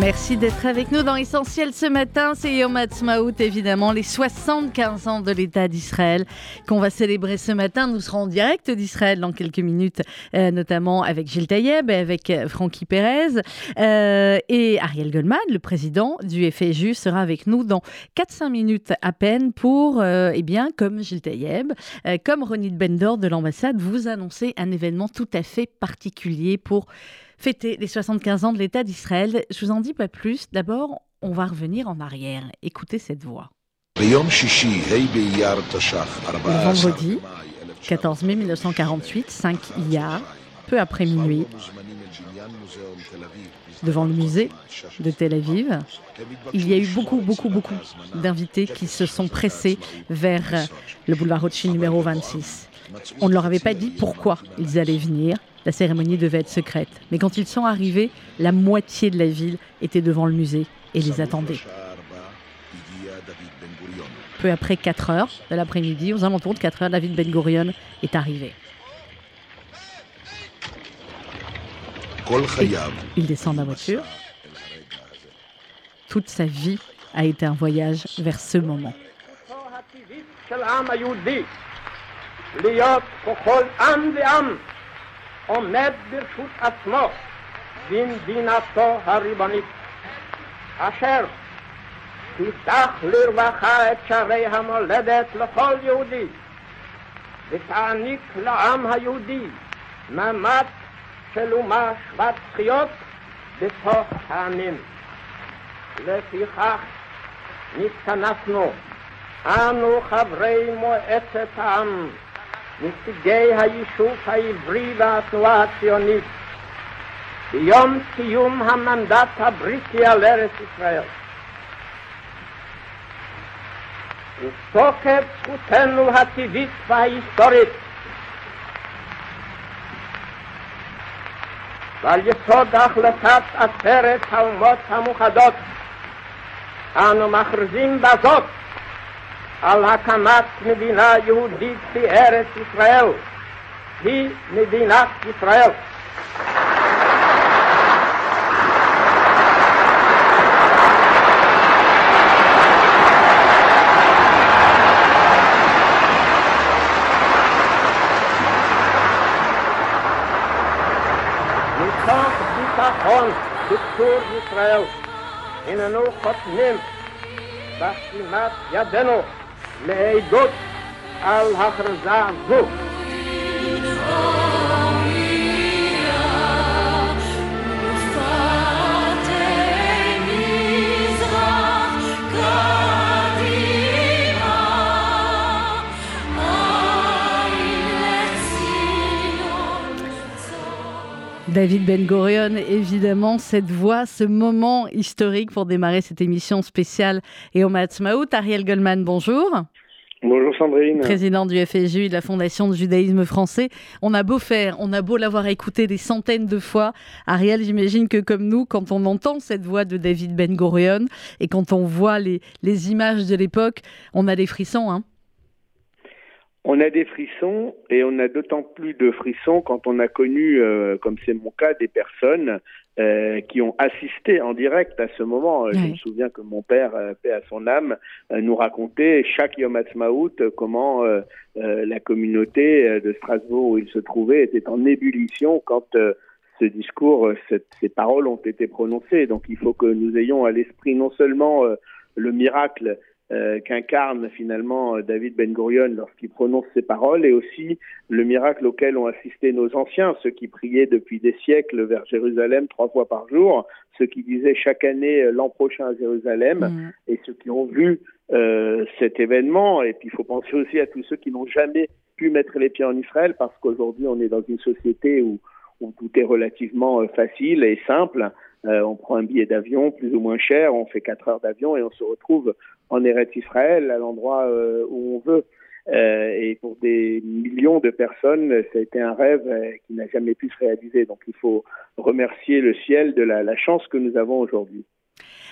Merci d'être avec nous dans Essentiel ce matin. C'est Yom Ha'atzmaut, évidemment, les 75 ans de l'État d'Israël qu'on va célébrer ce matin. Nous serons en direct d'Israël dans quelques minutes, euh, notamment avec Gilles Taïeb et avec euh, Francky Pérez. Euh, et Ariel Goldman, le président du FSU, sera avec nous dans 4-5 minutes à peine pour, eh bien, comme Gilles Taïeb, comme Ronit Bendor de l'ambassade, vous annoncer un événement tout à fait particulier pour fêter les 75 ans de l'État d'Israël. Je vous en dis pas plus. D'abord, on va revenir en arrière. Écoutez cette voix. Le vendredi 14 mai 1948, 5 Iyar, peu après minuit, devant le musée de Tel Aviv, il y a eu beaucoup, beaucoup, beaucoup d'invités qui se sont pressés vers le boulevard Rothschild numéro 26. On ne leur avait pas dit pourquoi ils allaient venir. La cérémonie devait être secrète. Mais quand ils sont arrivés, la moitié de la ville était devant le musée et les attendait. Peu après 4 heures de l'après-midi, aux alentours de 4 heures, David Ben Gurion est arrivé. il descend de la voiture. Toute sa vie a été un voyage vers ce moment. עומד ברשות עצמו במדינתו הריבונית, אשר תפתח לרווחה את שערי המולדת לכל יהודי, ותעניק לעם היהודי מעמד של אומה שוות זכויות בתוך העמים. לפיכך נתכנסנו אנו חברי מועצת העם נציגי היישוב העברי והתנועה הציונית ביום סיום המנדט הבריטי על ארץ ישראל. ותוקף זכותנו הטבעית וההיסטורית ועל יסוד החלטת עשרת האומות המאוחדות אנו מכריזים בזאת על הקמת מדינה יהודית בארץ ישראל, היא מדינת ישראל. מתוך ביטחון בצור ישראל הננו חותמים בחתימת ידינו Leidot al-Hagrazaan Hoek. David Ben Gurion, évidemment, cette voix, ce moment historique pour démarrer cette émission spéciale et au Matsmaout. Ariel Goldman, bonjour. Bonjour Sandrine. Président du FSU de la Fondation du judaïsme français. On a beau faire, on a beau l'avoir écouté des centaines de fois. Ariel, j'imagine que comme nous, quand on entend cette voix de David Ben Gurion et quand on voit les, les images de l'époque, on a des frissons. Hein on a des frissons et on a d'autant plus de frissons quand on a connu, euh, comme c'est mon cas, des personnes euh, qui ont assisté en direct à ce moment. Euh, je me souviens que mon père, paix à son âme, nous racontait chaque Yom Ha'atzmaut comment la communauté de Strasbourg où il se trouvait était en ébullition quand ce discours, ces paroles ont été prononcées. Donc il faut que nous ayons à l'esprit non seulement le miracle euh, qu'incarne finalement euh, David Ben Gurion lorsqu'il prononce ces paroles et aussi le miracle auquel ont assisté nos anciens, ceux qui priaient depuis des siècles vers Jérusalem trois fois par jour, ceux qui disaient chaque année euh, l'an prochain à Jérusalem mm. et ceux qui ont vu cet événement. Et puis il faut penser aussi à tous ceux qui n'ont jamais pu mettre les pieds en Israël parce qu'aujourd'hui on est dans une société où, où tout est relativement facile et simple. Euh, on prend un billet d'avion plus ou moins cher, on fait quatre heures d'avion et on se retrouve en Eretz Israël, à l'endroit euh, où on veut. Euh, et pour des millions de personnes, ça a été un rêve qui n'a jamais pu se réaliser. Donc il faut remercier le ciel de la, la chance que nous avons aujourd'hui.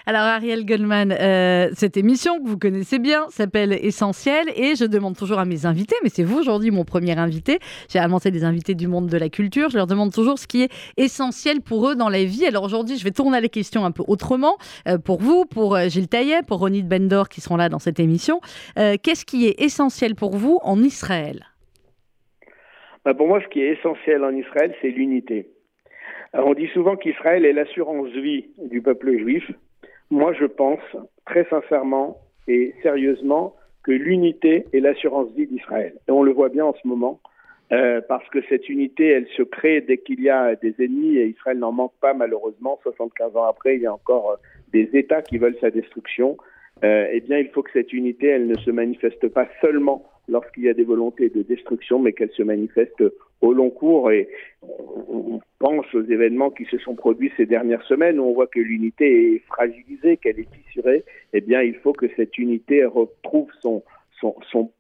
Alors Ariel Goldman, euh, cette émission que vous connaissez bien s'appelle Essentiel et je demande toujours à mes invités, mais c'est vous aujourd'hui mon premier invité. J'ai c'est des invités du monde de la culture. Je leur demande toujours ce qui est essentiel pour eux dans la vie. Alors aujourd'hui, je vais tourner les questions un peu autrement euh, pour vous, pour euh, Gilles Taillet, pour Ronit Bendor qui seront là dans cette émission. Qu'est-ce qui est essentiel pour vous en Israël? Bah, Pour moi, ce qui est essentiel en Israël, c'est l'unité. on dit souvent qu'Israël est l'assurance vie du peuple juif. Moi, je pense très sincèrement et sérieusement que l'unité est l'assurance vie d'Israël. Et on le voit bien en ce moment, euh, parce que cette unité, elle se crée dès qu'il y a des ennemis, et Israël n'en manque pas malheureusement. 75 ans après, il y a encore euh, des États qui veulent sa destruction. Euh, eh bien, il faut que cette unité, elle ne se manifeste pas seulement lorsqu'il y a des volontés de destruction, mais qu'elle se manifeste au long cours. Et on pense aux événements qui se sont produits ces dernières semaines, où on voit que l'unité est fragilisée, qu'elle est fissurée. Eh bien, il faut que cette unité retrouve son,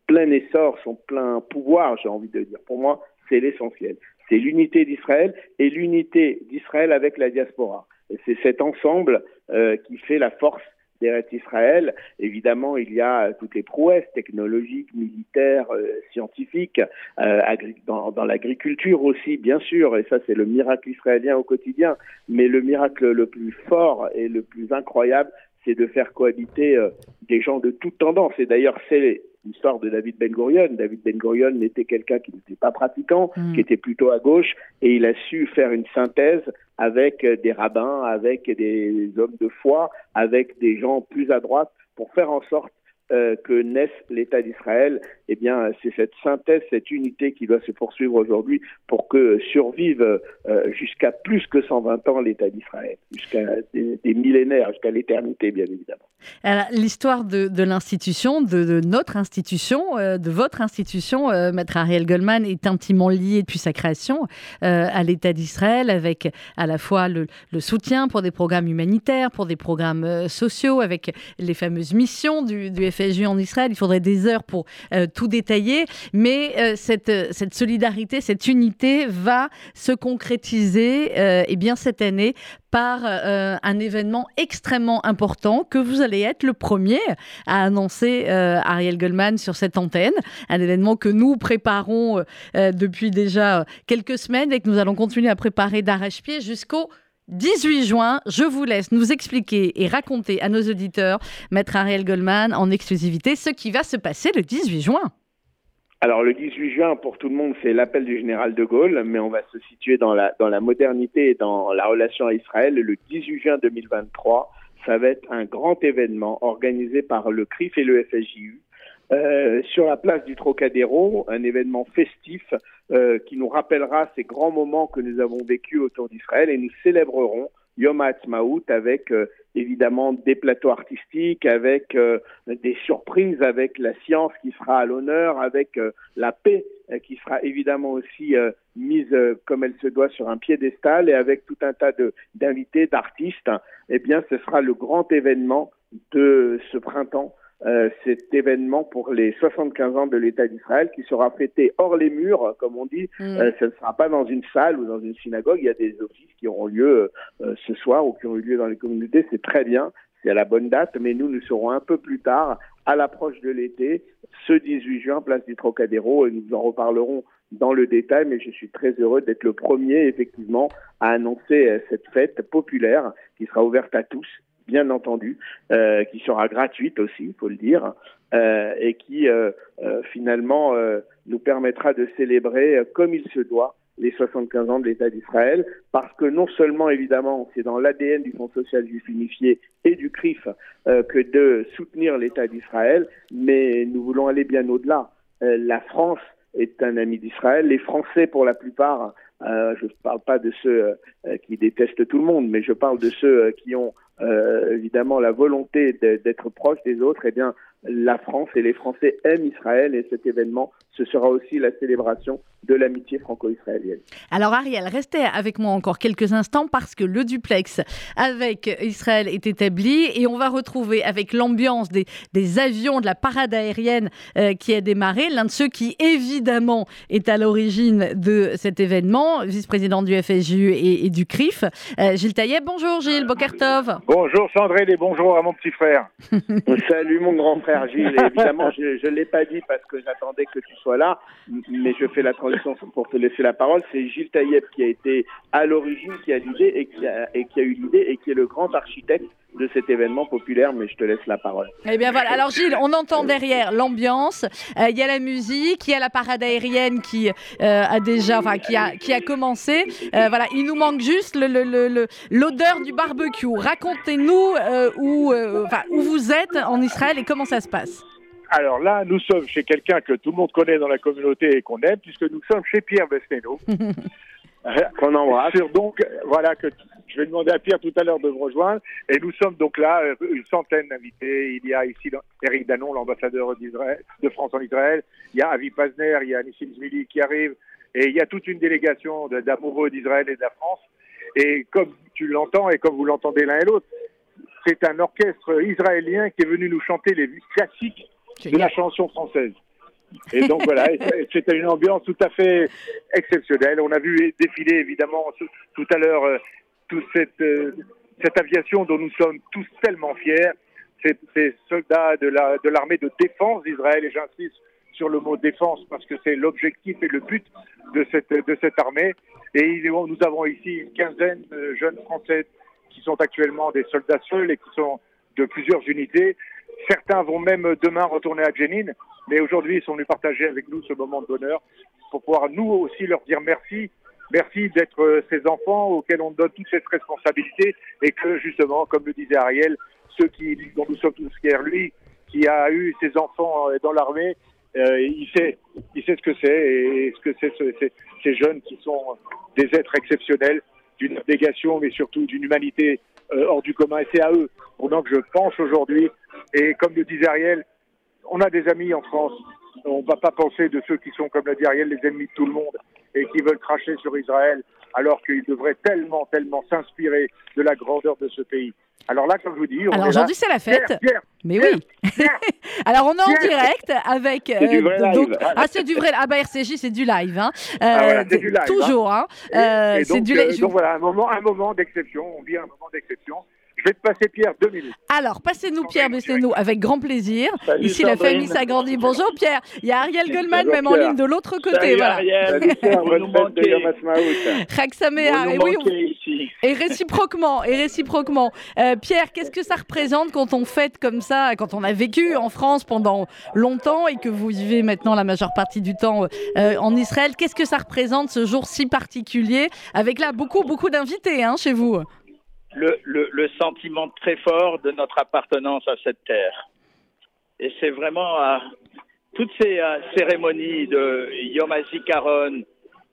plein essor, son plein pouvoir, j'ai envie de dire. Pour moi, c'est l'essentiel. C'est l'unité d'Israël et l'unité d'Israël avec la diaspora. C'est cet ensemble euh, qui fait la force d'Eretz Israël. Évidemment, il y a toutes les prouesses technologiques, militaires, euh, scientifiques, euh, dans, dans l'agriculture aussi, bien sûr, et ça c'est le miracle israélien au quotidien. Mais le miracle le plus fort et le plus incroyable, c'est de faire cohabiter euh, des gens de toute tendance. Et d'ailleurs, c'est l'histoire de David Ben Gurion. David Ben Gurion n'était quelqu'un qui n'était pas pratiquant, mm. qui était plutôt à gauche, et il a su faire une synthèse avec des rabbins, avec des hommes de foi, avec des gens plus à droite, pour faire en sorte euh, que naisse l'État d'Israël, eh bien, c'est cette synthèse, cette unité qui doit se poursuivre aujourd'hui pour que survive euh, jusqu'à plus que 120 ans l'État d'Israël, jusqu'à des, millénaires, jusqu'à l'éternité, bien évidemment. L'histoire de, l'institution, de, notre institution, euh, de votre institution, Maître Ariel Goldman, est intimement liée depuis sa création à l'État d'Israël, avec à la fois le, soutien pour des programmes humanitaires, pour des programmes sociaux, avec les fameuses missions du, du en Israël. Il faudrait des heures pour euh, tout détailler, mais euh, cette, cette solidarité, cette unité va se concrétiser et eh bien cette année par euh, un événement extrêmement important que vous allez être le premier à annoncer Ariel Goldman sur cette antenne, un événement que nous préparons depuis déjà quelques semaines et que nous allons continuer à préparer d'arrache-pied jusqu'au 18 juin, je vous laisse nous expliquer et raconter à nos auditeurs, Maître Ariel Goldman, en exclusivité, ce qui va se passer le 18 juin. Alors le 18 juin, pour tout le monde, c'est l'appel du général de Gaulle, mais on va se situer dans la, modernité et dans la relation à Israël. Le 18 juin 2023, ça va être un grand événement organisé par le CRIF et le FSJU euh, sur la place du Trocadéro, un événement festif euh, qui nous rappellera ces grands moments que nous avons vécus autour d'Israël et nous célébrerons Yom HaAtzmaut avec euh, évidemment des plateaux artistiques, avec des surprises, avec la science qui sera à l'honneur, avec la paix qui sera évidemment aussi mise comme elle se doit sur un piédestal et avec tout un tas d'invités, d'artistes. Eh bien, ce sera le grand événement de ce printemps euh, cet événement pour les 75 ans de l'État d'Israël qui sera fêté hors les murs, comme on dit. Mm. Euh, ce ne sera pas dans une salle ou dans une synagogue. Il y a des offices qui auront lieu euh, ce soir ou qui ont eu lieu dans les communautés. C'est très bien. C'est à la bonne date, mais nous, nous serons un peu plus tard, à l'approche de l'été, ce 18 juin, place du Trocadéro, et nous en reparlerons dans le détail, mais je suis très heureux d'être le premier, effectivement, à annoncer cette fête populaire qui sera ouverte à tous bien entendu, euh, qui sera gratuite aussi, il faut le dire, euh, et qui euh, finalement nous permettra de célébrer comme il se doit les 75 ans de l'État d'Israël, parce que non seulement, évidemment, c'est dans l'ADN du Fonds social juif unifié et du CRIF que de soutenir l'État d'Israël, mais nous voulons aller bien au-delà. la France est un ami d'Israël. Les Français, pour la plupart, je ne parle pas de ceux qui détestent tout le monde, mais je parle de ceux qui ont évidemment la volonté d'être proche des autres, eh bien, la France et les Français aiment Israël et cet événement, ce sera aussi la célébration de l'amitié franco-israélienne. Alors Ariel, restez avec moi encore quelques instants parce que le duplex avec Israël est établi et on va retrouver avec l'ambiance des, des, avions de la parade aérienne euh, qui a démarré, l'un de ceux qui évidemment est à l'origine de cet événement, vice-président du FSJU et, du CRIF. Euh, Gilles Taillet, bonjour Gilles Bokertov. Bonjour Sandrine et bonjour à mon petit frère. Salut mon grand frère Gilles, évidemment je ne l'ai pas dit parce que j'attendais que tu sois là, mais je fais la transition pour te laisser la parole. C'est Gilles Taïeb qui a été à l'origine, qui a l'idée et, qui a, et qui a eu l'idée et qui est le grand architecte de cet événement populaire, mais je te laisse la parole. Eh bien voilà, alors Gilles, on entend derrière l'ambiance, euh, il y a la musique, il y a la parade aérienne qui euh, a déjà, enfin qui a, qui a commencé. Euh, voilà, il nous manque juste l'odeur le, le, du barbecue. Racontez-nous où, où vous êtes en Israël et comment ça se passe. Alors là, nous sommes chez quelqu'un que tout le monde connaît dans la communauté et qu'on aime, puisque nous sommes chez Pierre Besnéno. qu'on embrasse. donc, voilà, que je vais demander à Pierre tout à l'heure de me rejoindre. Et nous sommes donc là, euh, une centaine d'invités. Il y a ici Eric Danon, l'ambassadeur de France en Israël. Il y a Avi Pazner, il y a Nissim Zmili qui arrive. Et il y a toute une délégation d'amoureux d'Israël et de la France. Et comme tu l'entends et comme vous l'entendez l'un et l'autre, c'est un orchestre israélien qui est venu nous chanter les classiques de la chanson française. Et donc voilà, c'était une ambiance tout à fait exceptionnelle. On a vu défiler évidemment tout à l'heure euh, toute cette, euh, cette aviation dont nous sommes tous tellement fiers, ces, ces soldats de l'armée de, de défense d'Israël, et j'insiste sur le mot défense parce que c'est l'objectif et le but de cette, de cette armée. Et nous avons ici une quinzaine de jeunes Français qui sont actuellement des soldats seuls et qui sont de plusieurs unités Certains vont même demain retourner à Jenin, mais aujourd'hui ils sont venus partager avec nous ce moment de bonheur pour pouvoir nous aussi leur dire merci. Merci d'être euh, ces enfants auxquels on donne toute cette responsabilité et que justement, comme le disait Ariel, ceux qui, dont nous sommes tous fiers, lui, qui a eu ses enfants euh, dans l'armée, euh, il sait, il sait ce que c'est et ce que c'est ces jeunes qui sont des êtres exceptionnels, d'une abnégation, mais surtout d'une humanité hors du commun. Et c'est à eux, pendant que je pense aujourd'hui et comme le disait Ariel, on a des amis en France. On ne va pas penser de ceux qui sont, comme l'a dit Ariel, les ennemis de tout le monde et qui veulent cracher sur Israël, alors qu'ils devraient tellement, tellement s'inspirer de la grandeur de ce pays. Alors là, comme je vous dis, alors aujourd'hui c'est la fête. mais oui. alors on est en direct avec. Euh, donc, ah c'est du vrai. Ah bah RCJ c'est du live. Hein. Ah, du live. Toujours. Hein. Euh, donc, du euh, donc voilà un moment, un moment d'exception. On vit un moment d'exception. Je vais te passer Pierre deux minutes. Alors, passez-nous Pierre, baissez-nous avec grand plaisir. Ici, la famille s'agrandit. Bonjour Pierre. Il y a Ariel Goldman même en ligne de l'autre côté. Salut, voilà. Ariel. et oui, et réciproquement, et réciproquement. Euh, Pierre, qu'est-ce que ça représente quand on fête comme ça, quand on a vécu en France pendant longtemps et que vous vivez maintenant la majeure partie du temps euh, en Israël? Qu'est-ce que ça représente ce jour si particulier avec là beaucoup beaucoup d'invités hein, chez vous? Le, le, le, sentiment très fort de notre appartenance à cette terre. Et c'est vraiment euh, toutes ces cérémonies de Yom HaZikaron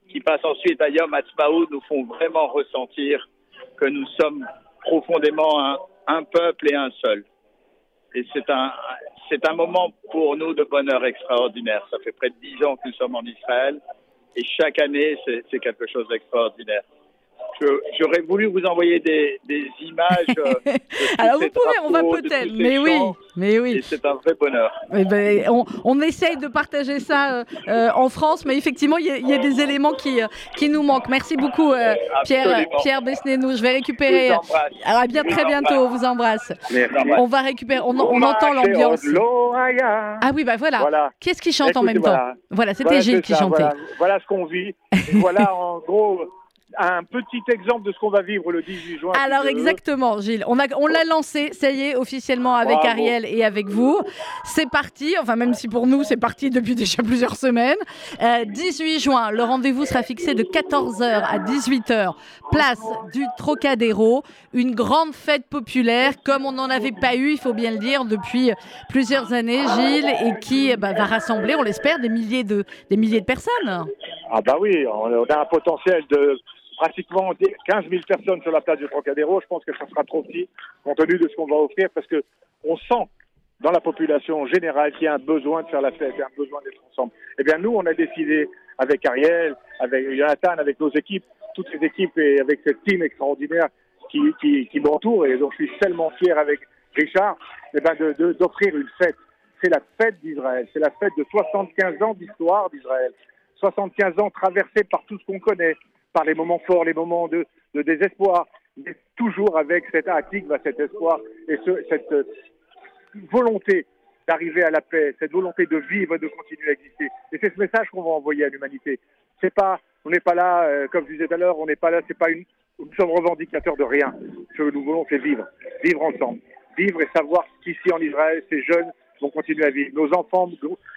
qui passent ensuite à Yom HaTzmaout nous font vraiment ressentir que nous sommes profondément un peuple et un seul. Et c'est un, c'est un moment pour nous de bonheur extraordinaire. Ça fait près de dix ans que nous sommes en Israël et chaque année, c'est quelque chose d'extraordinaire j'aurais voulu vous envoyer des, des images. Euh, Alors vous pouvez, on va peut-être, mais oui, mais oui. C'est un vrai bonheur. Eh ben, on, on, essaye de partager ça euh, euh, en France, mais effectivement, il y, a des éléments qui, qui nous manquent. Merci beaucoup, Pierre, Pierre Besnénou. Je vais récupérer. Alors, à bien très bientôt. On vous embrasse. On va récupérer. On, on entend l'ambiance. Ah oui, bah voilà. voilà. Qu'est-ce qui chante en même temps Voilà, c'était Gilles qui chantait. Voilà, voilà ce qu'on vit. voilà, en gros un petit exemple de ce qu'on va vivre le 18 juin. Alors exactement, Gilles. On l'a on lancé, ça y est, officiellement avec Ariel et avec vous. C'est parti, enfin même si pour nous c'est parti depuis déjà plusieurs semaines. 18 euh, juin, le rendez-vous sera fixé de 14h à 18h, place du Trocadéro. Une grande fête populaire comme on n'en avait pas eu, il faut bien le dire, depuis plusieurs années, Gilles, et qui bah, va rassembler, on l'espère, des milliers de, des milliers de personnes. Ah bah oui, on a un potentiel de pratiquement 15 000 personnes sur la place du Trocadéro. Je pense que ça sera trop petit compte tenu de ce qu'on va offrir parce que on sent dans la population générale qui a un besoin de faire la fête un besoin d'être ensemble. Eh bien, nous, on a décidé avec Ariel, avec Jonathan, avec nos équipes, toutes ces équipes et avec cette team extraordinaire qui, qui, qui m'entoure et dont je suis tellement fier avec Richard, eh ben de, d'offrir une fête. C'est la fête d'Israël, c'est la fête de 75 ans d'histoire d'Israël. 75 ans traversés par tout ce qu'on connaît, par les moments forts, les moments de, désespoir, mais toujours avec cet attique, cet espoir et ce, cette volonté d'arriver à la paix, cette volonté de vivre et de continuer à exister. Et c'est ce message qu'on va envoyer à l'humanité. C'est pas, on n'est pas là, euh, comme je disais tout à l'heure, on n'est pas là, c'est pas une, nous sommes revendicateurs de rien. Ce que nous voulons, c'est vivre, vivre ensemble, vivre et savoir qu'ici en Israël, ces jeunes vont continuer à vivre. Nos enfants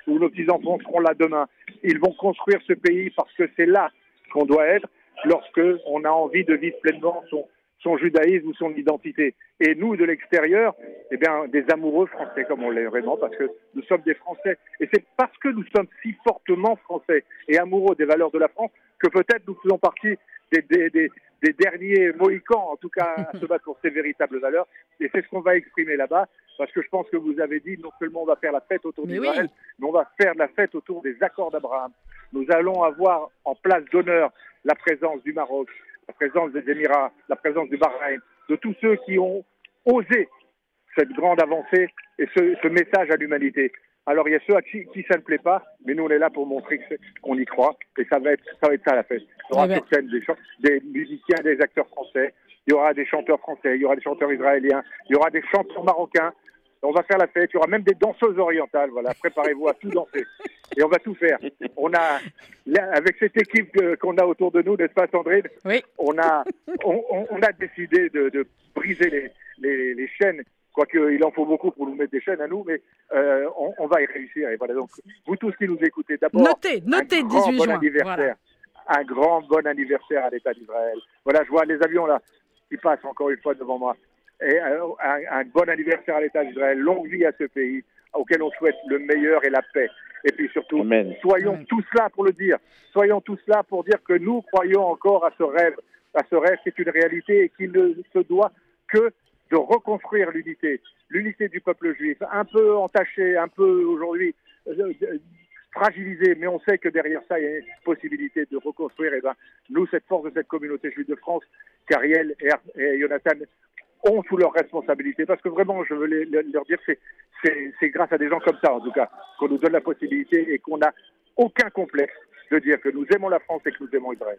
ou nos petits-enfants seront là demain. Ils vont construire ce pays parce que c'est là qu'on doit être lorsque on a envie de vivre pleinement son, son judaïsme ou son identité. Et nous, de l'extérieur, eh bien, des amoureux français, comme on l'est vraiment, parce que nous sommes des Français. Et c'est parce que nous sommes si fortement français et amoureux des valeurs de la France que peut-être nous faisons partie des, des, des, des derniers mohicans, en tout cas, à se battre pour ces véritables valeurs. Et c'est ce qu'on va exprimer là-bas, parce que je pense que vous avez dit, non seulement on va faire la fête autour d'Israël, mais on va faire la fête autour des accords d'Abraham. Nous allons avoir en place d'honneur la présence du Maroc, la présence des Émirats, la présence du Bahreïn, de tous ceux qui ont osé cette grande avancée et ce, ce message à l'humanité. Alors il y a ceux à qui, qui, ça ne plaît pas, mais nous on est là pour montrer qu'on y croit et ça va être ça va être ça la fête. Il y aura sur scène des, des musiciens, des acteurs français, il y aura des chanteurs français, il y aura des chanteurs israéliens, il y aura des chanteurs marocains. On va faire la fête, il y aura même des danseuses orientales. Voilà, préparez-vous à tout danser. Et on va tout faire. On a, avec cette équipe qu'on a autour de nous, n'est-ce pas, Sandrine? Oui. On a, on, on a décidé de, de briser les, les, les chaînes quoique il en faut beaucoup pour nous mettre des chaînes à nous, mais euh, on, on, va y réussir. Et voilà, donc, vous tous qui nous écoutez, d'abord, notez, notez un grand 18 bon juin. anniversaire. Voilà. Un grand bon anniversaire à l'État d'Israël. Voilà, je vois les avions là qui passent encore une fois devant moi. Et euh, un, un, bon anniversaire à l'État d'Israël. Longue vie à ce pays auquel on souhaite le meilleur et la paix. Et puis surtout, Amen. soyons Amen. tous là pour le dire. Soyons tous là pour dire que nous croyons encore à ce rêve, à ce rêve qui est une réalité et qui ne se doit que de reconstruire l'unité, l'unité du peuple juif, un peu entaché, un peu aujourd'hui euh, fragilisé, mais on sait que derrière ça, il y a une possibilité de reconstruire. Et ben, nous, cette force de cette communauté juive de France, qu'Ariel et, et Jonathan ont sous leur responsabilité, parce que vraiment, je veux leur dire, c'est, c'est, c'est grâce à des gens comme ça, en tout cas, qu'on nous donne la possibilité et qu'on n'a aucun complexe de dire que nous aimons la France et que nous aimons Israël.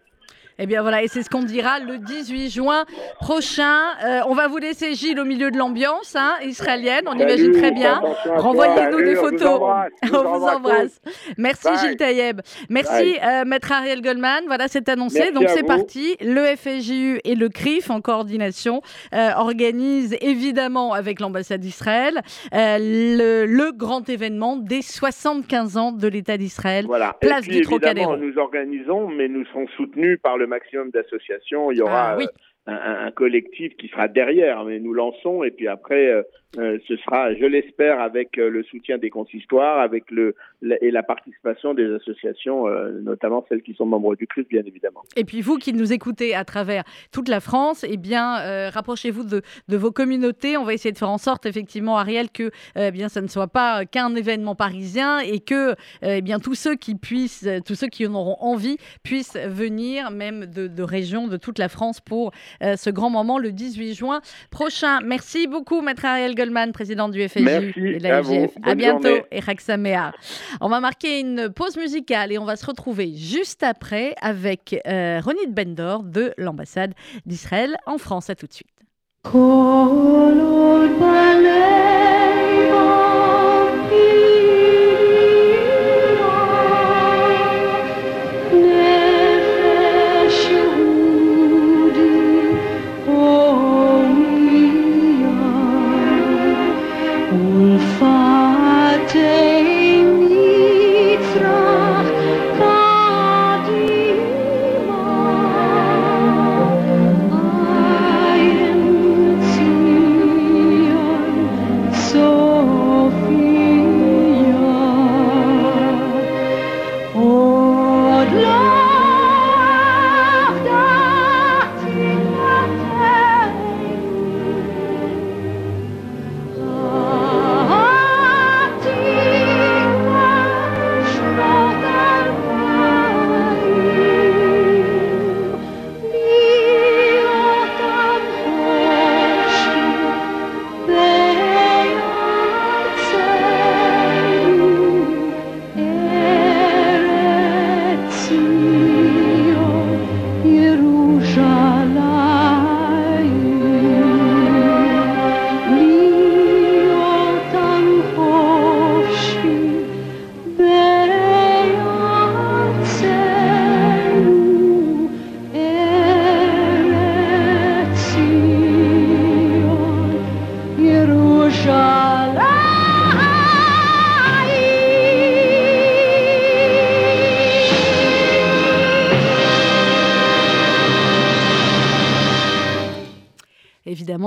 Eh bien voilà, et c'est ce qu'on dira le 18 juin prochain. Euh, on va vous laisser Gilles au milieu de l'ambiance hein, israélienne, on Salut, imagine très bien. Renvoyez-nous des on vous photos. embrasse, on vous embrasse embrasse. Merci Bye. Gilles Taïeb. Merci euh, Maître Ariel Goldman. Voilà, c'est annoncé. Merci Donc c'est parti. Le FSJU et le CRIF en coordination euh, organisent évidemment avec l'ambassade d'Israël le, le grand événement des 75 ans de l'État d'Israël. Voilà. Place puis, du Trocadéro. Nous organisons, mais nous serons soutenus par le maximum d'associations. Il y aura Ah, oui. euh, un, un collectif qui sera derrière, mais nous lançons, et puis après, euh, ce sera, je l'espère, avec euh, le soutien des consistoires, et la participation des associations, euh, notamment celles qui sont membres du CRUS, bien évidemment. Et puis vous qui nous écoutez à travers toute la France, eh bien, rapprochez-vous de, vos communautés. On va essayer de faire en sorte, effectivement, Ariel, que eh bien, ça ne soit pas qu'un événement parisien et que eh bien, tous ceux qui puissent, tous ceux qui en auront envie, puissent venir, même de, de régions de toute la France, pour ce grand moment le 18 juin prochain. Merci beaucoup, Maître Ariel Goldman, président du Merci et de la à. FGF. À bientôt journée. et Raksamea. On va marquer une pause musicale et on va se retrouver juste après avec euh, Ronit Bendor de l'ambassade d'Israël en France. À tout de suite.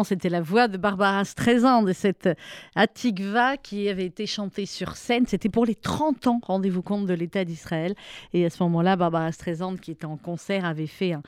C'était la voix de Barbara Streisand et cette Atikva qui avait été chantée sur scène. C'était pour les 30 ans, rendez-vous compte, de l'État d'Israël. Et à ce moment-là, Barbara Streisand, qui était en concert, avait fait un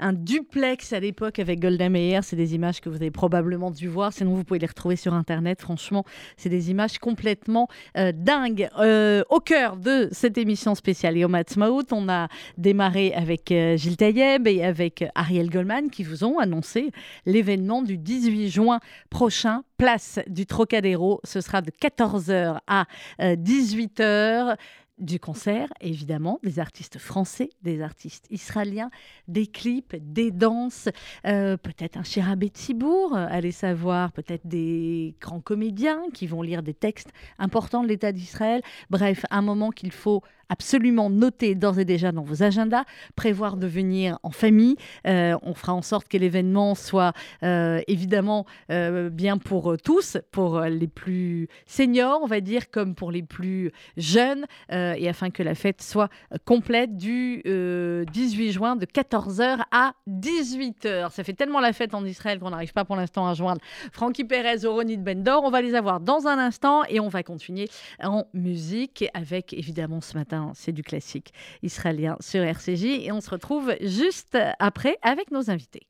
un duplex à l'époque avec Golda Meir. C'est des images que vous avez probablement dû voir. Sinon, vous pouvez les retrouver sur Internet. Franchement, c'est des images complètement euh, dingues. Euh, au cœur de cette émission spéciale Yom Ha'atzmaut, on a démarré avec euh, Gilles Taïeb et avec Ariel Goldman qui vous ont annoncé l'événement du 18 juin prochain. Place du Trocadéro. Ce sera de 14h à 18h du concert, évidemment, des artistes français, des artistes israéliens, des clips, des danses, euh, peut-être un Shira Betsibourg, allez savoir, peut-être des grands comédiens qui vont lire des textes importants de l'État d'Israël. Bref, un moment qu'il faut absolument noter d'ores et déjà dans vos agendas, prévoir de venir en famille. Euh, on fera en sorte que l'événement soit euh, évidemment euh, bien pour tous, pour les plus seniors, on va dire, comme pour les plus jeunes, et afin que la fête soit complète du 18 juin de 14h à 18h. Ça fait tellement la fête en Israël qu'on n'arrive pas pour l'instant à joindre Francky Perez, Oronit Bendor. On va les avoir dans un instant et on va continuer en musique avec évidemment ce matin c'est du classique israélien sur RCJ. Et on se retrouve juste après avec nos invités.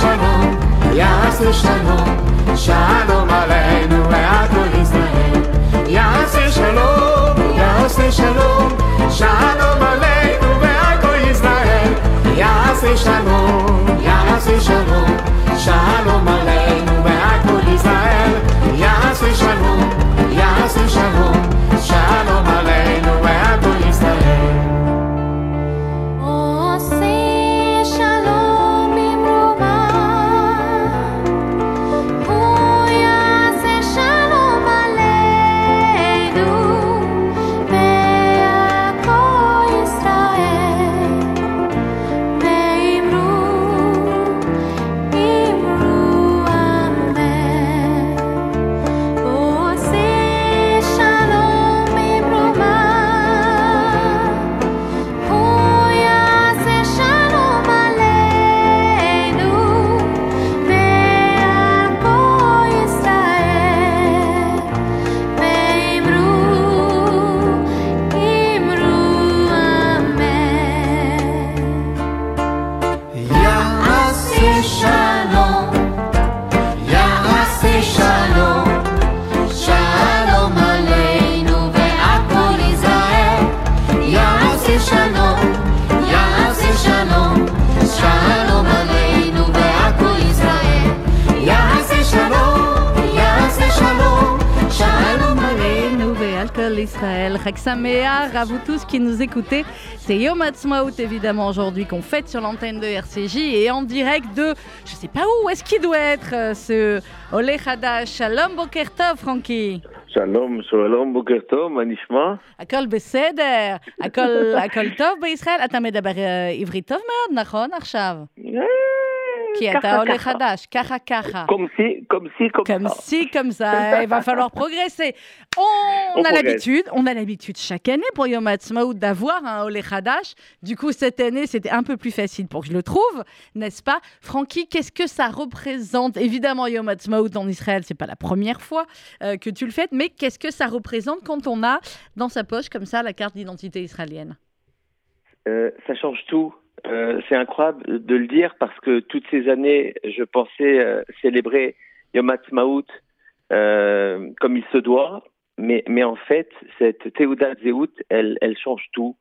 שלום, יעשה שלום, שלום עלינו ועל כל ישראל. יעשה שלום, יעשה שלום, שלום עלינו ועל כל ישראל. יעשה שלום, יעשה שלום, שלום עלינו d'Israël. Reksamear, à vous tous qui nous écoutez. C'est Yom Ha'atzmaut évidemment aujourd'hui qu'on fête sur l'antenne de RCJ et en direct de, je sais pas où, est-ce qu'il doit être euh, ce Ole Hadash. Shalom Bokertov, Frankie. שלום, שלום, בוקר טוב, מה נשמע? הכל בסדר, הכל, הכל טוב בישראל. אתה מדבר אה, עברית טוב מאוד, נכון עכשיו? כי אתה עולה חדש, ככה ככה. Comme si, comme si, comme Comme ça. si, comme ça, il va falloir progresser. On, On a progresse. l'habitude, on a l'habitude chaque année pour Yom Ha'atzmaut d'avoir un Olé Hadash. Du coup, cette année, c'était un peu plus facile pour que je le trouve, n'est-ce pas Francky, qu'est-ce que ça représente Évidemment, Yom Ha'atzmaut en Israël, c'est pas la première fois euh, que tu le fais, mais qu'est-ce que ça représente quand on a dans sa poche comme ça la carte d'identité israélienne Euh, ça change tout. Euh, c'est incroyable de le dire parce que toutes ces années, je pensais euh, célébrer Yom Ha'atzmaut euh, comme il se doit, mais, mais en fait, cette Théouda Zéout, elle, elle change tout.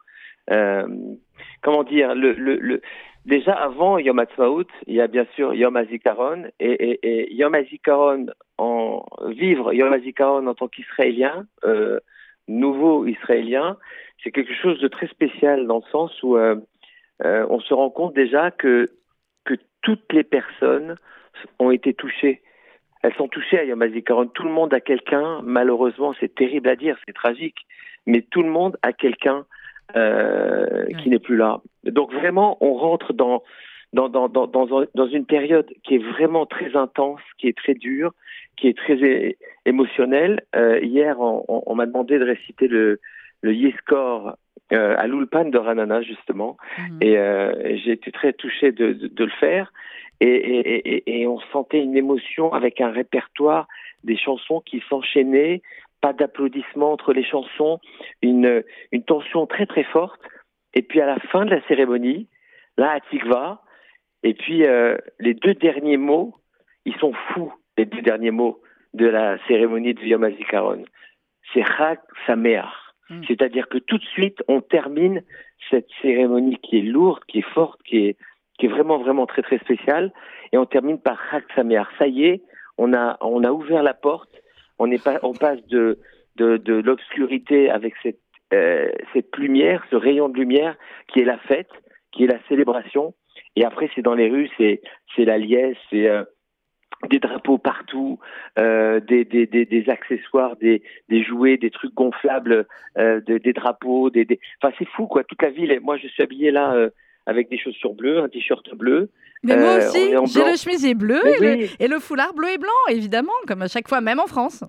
Euh, comment dire le, le, le, Déjà avant Yom Ha'atzmaut, il y a bien sûr Yom HaZikaron et, et, et Yom HaZikaron en vivre Yom HaZikaron en tant qu'Israélien, euh, nouveau Israélien, c'est quelque chose de très spécial dans le sens où euh, on se rend compte déjà que, que toutes les personnes ont été touchées. Elles sont touchées à Yom HaZikaron. Tout le monde a quelqu'un, malheureusement, c'est terrible à dire, c'est tragique, mais tout le monde a quelqu'un euh, qui n'est plus là. Donc vraiment, on rentre dans, dans, dans, dans, dans, un- dans une période qui est vraiment très intense, qui est très dure, qui est très émotionnelle. Euh, hier, on, on- on m'a demandé de réciter le, le Yeskor euh, à l'Ulpan de Ranana, justement. Mhm. Et euh, j'ai été très touché de, de, de le faire. Et, et, et, et on sentait une émotion avec un répertoire des chansons qui s'enchaînaient, pas d'applaudissements entre les chansons, une, une tension très très forte. Et puis à la fin de la cérémonie, là à Tikva, et puis euh, les deux derniers mots, ils sont fous, les deux derniers mots de la cérémonie de Yom HaZikaron. C'est Chag Sameach. Mm. C'est-à-dire que tout de suite, on termine cette cérémonie qui est lourde, qui est forte, qui est, qui est vraiment, vraiment très, très spéciale, et on termine par Chag Sameach. Ça y est, on a, on a ouvert la porte, on, est pas, on passe de, de, de l'obscurité avec cette, euh, cette lumière, ce rayon de lumière qui est la fête, qui est la célébration, et après, c'est dans les rues, c'est, c'est la liesse, c'est euh, des drapeaux partout, euh, des, des, des, des accessoires, des, des jouets, des trucs gonflables, euh, des, des drapeaux, des, des... enfin c'est fou quoi. Toute la ville. Moi, je suis habillé là euh, avec des chaussures bleues, un t-shirt bleu. Mais moi aussi, j'ai le chemisier bleu et, le, oui. et le foulard bleu et blanc, évidemment, comme à chaque fois, même en France.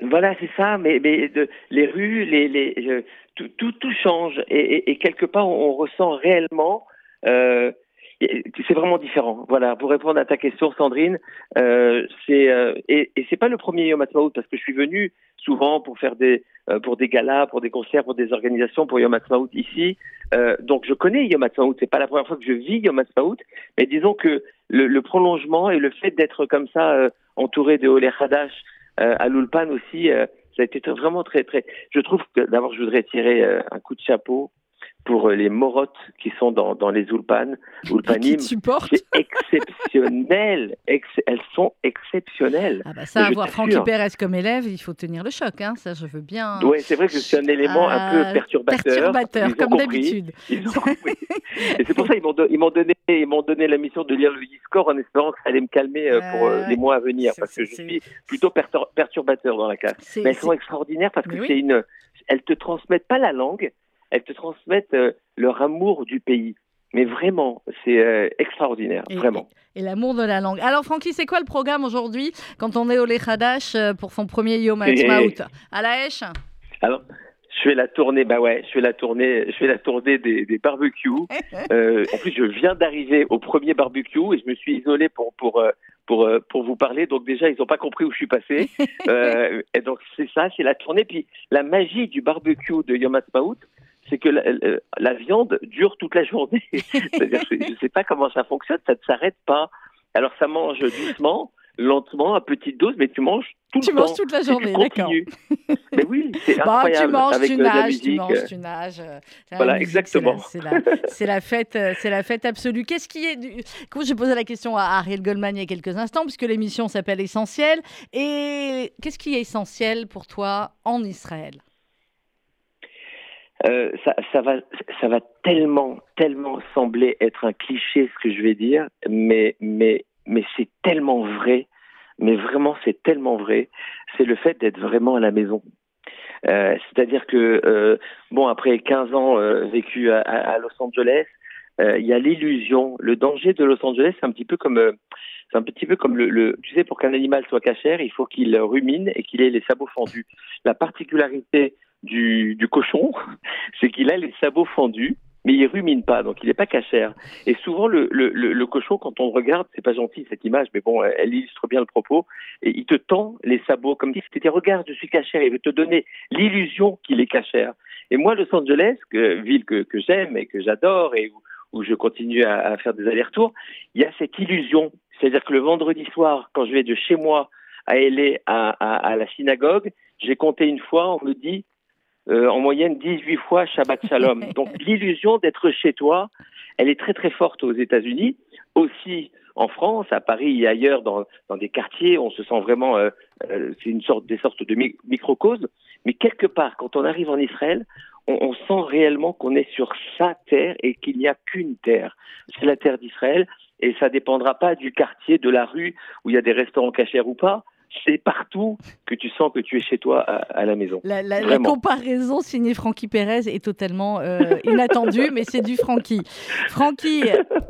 Voilà, c'est ça. Mais, mais de, les rues, les, les, je- tout, tout, tout change et, et, et quelque part, on, on ressent réellement. Euh, c'est vraiment différent. Voilà, pour répondre à ta question, Sandrine, euh, c'est euh, et, et c'est pas le premier Yom Ha'atzmaut parce que je suis venu souvent pour faire des euh, pour des galas, pour des concerts, pour des organisations pour Yom Ha'atzmaut ici. Euh, donc je connais Yom Ha'atzmaut. C'est pas la première fois que je vis Yom Ha'atzmaut, mais disons que le, le prolongement et le fait d'être comme ça euh, entouré de Olé Hadash euh, à l'Ulpan aussi, ça a été vraiment très très. Je trouve que d'abord je voudrais tirer un coup de chapeau pour euh, les morottes qui sont dans, dans les Ulpan, Qui Ulpanim. C'est exceptionnel. Ex- elles sont exceptionnelles. Ah bah ça, avoir. Francky Pérez comme élève, il faut tenir le choc. Hein. Ça, je veux bien. Ouais, c'est vrai que suis un élément un Ah, peu perturbateur. Perturbateur, comme d'habitude. Ils ont compris. Et c'est pour ça qu'ils m'ont, don- ils m'ont donné, ils m'ont donné la mission de lire le Discord en espérant que ça allait me calmer euh, pour euh, les mois à venir, c'est- parce que c'est- je suis plutôt pertur- perturbateur dans la classe. C'est- Mais elles c'est- sont extraordinaires parce que oui. c'est une, elles te transmettent pas la langue, elles te transmettent euh, leur amour du pays. Mais vraiment, c'est euh, extraordinaire, Et- vraiment. Et l'amour de la langue. Alors, Francky, c'est quoi le programme aujourd'hui quand on est au Lechadash euh, pour son premier Yom Ha'atzmaut À la Heche Alors, je fais la tournée, bah ouais, je fais la tournée, je fais la tournée des, des barbecues. Euh, en plus, je viens d'arriver au premier barbecue et je me suis isolé pour pour pour pour vous parler. Donc déjà, ils n'ont pas compris où je suis passé. Euh, et donc c'est ça, c'est la tournée. Puis la magie du barbecue de Yom Ha'atzmaut, c'est que la, viande dure toute la journée. Je ne sais pas comment ça fonctionne, ça ne s'arrête pas. Alors ça mange doucement, lentement, à petite dose, mais tu manges tout Tu le temps. manges toute la tu journée, d'accord. Mais oui, c'est Bah, incroyable. tu manges, avec tu euh, nages, tu musique. manges, euh, tu nages. euh, la Voilà, musique, exactement. C'est la, fête, euh, c'est la fête absolue. Qu'est-ce qui est du... J'ai posé la question à Ariel Goldman il y a quelques instants, puisque l'émission s'appelle Essentiel. Et qu'est-ce qui est essentiel pour toi en Israël? Euh, ça, va, ça va tellement, tellement sembler être un cliché ce que je vais dire, mais, mais, mais c'est tellement vrai. Mais vraiment, c'est tellement vrai. C'est le fait d'être vraiment à la maison. Euh, C'est-à-dire que, euh, bon, après 15 ans vécu à, Los Angeles, il y a l'illusion, le danger de Los Angeles, c'est un petit peu comme, c'est un petit peu comme le, le, tu sais, pour qu'un animal soit cachère, il faut qu'il rumine et qu'il ait les sabots fendus. La particularité du, du cochon, c'est qu'il a les sabots fendus mais il rumine pas, donc il n'est pas cachère. Et souvent, le, le, le, cochon, quand on regarde, c'est pas gentil cette image, mais bon, elle illustre bien le propos, et il te tend les sabots comme si c'était regarde, je suis cachère, il veut te donner l'illusion qu'il est cachère. Et moi, Los Angeles, que, ville que, que j'aime et que j'adore, et où, où, je continue à, à faire des allers-retours, il y a cette illusion. C'est-à-dire que le vendredi soir, quand je vais de chez moi à LA à, à, à la synagogue, j'ai compté une fois, on me dit, euh, en moyenne 18 fois Shabbat Shalom. Donc l'illusion d'être chez toi, elle est très très forte aux États-Unis, aussi en France, à Paris et ailleurs dans, dans des quartiers, on se sent vraiment, euh, euh, c'est une sorte des sortes de microcosmes. Mais quelque part, quand on arrive en Israël, on, on sent réellement qu'on est sur sa terre et qu'il n'y a qu'une terre. C'est la terre d'Israël et ça dépendra pas du quartier, de la rue où il y a des restaurants cachers ou pas c'est partout que tu sens que tu es chez toi à, la maison. La, la, comparaison signée Francky Pérez est totalement euh, inattendue, mais c'est du Francky. Francky,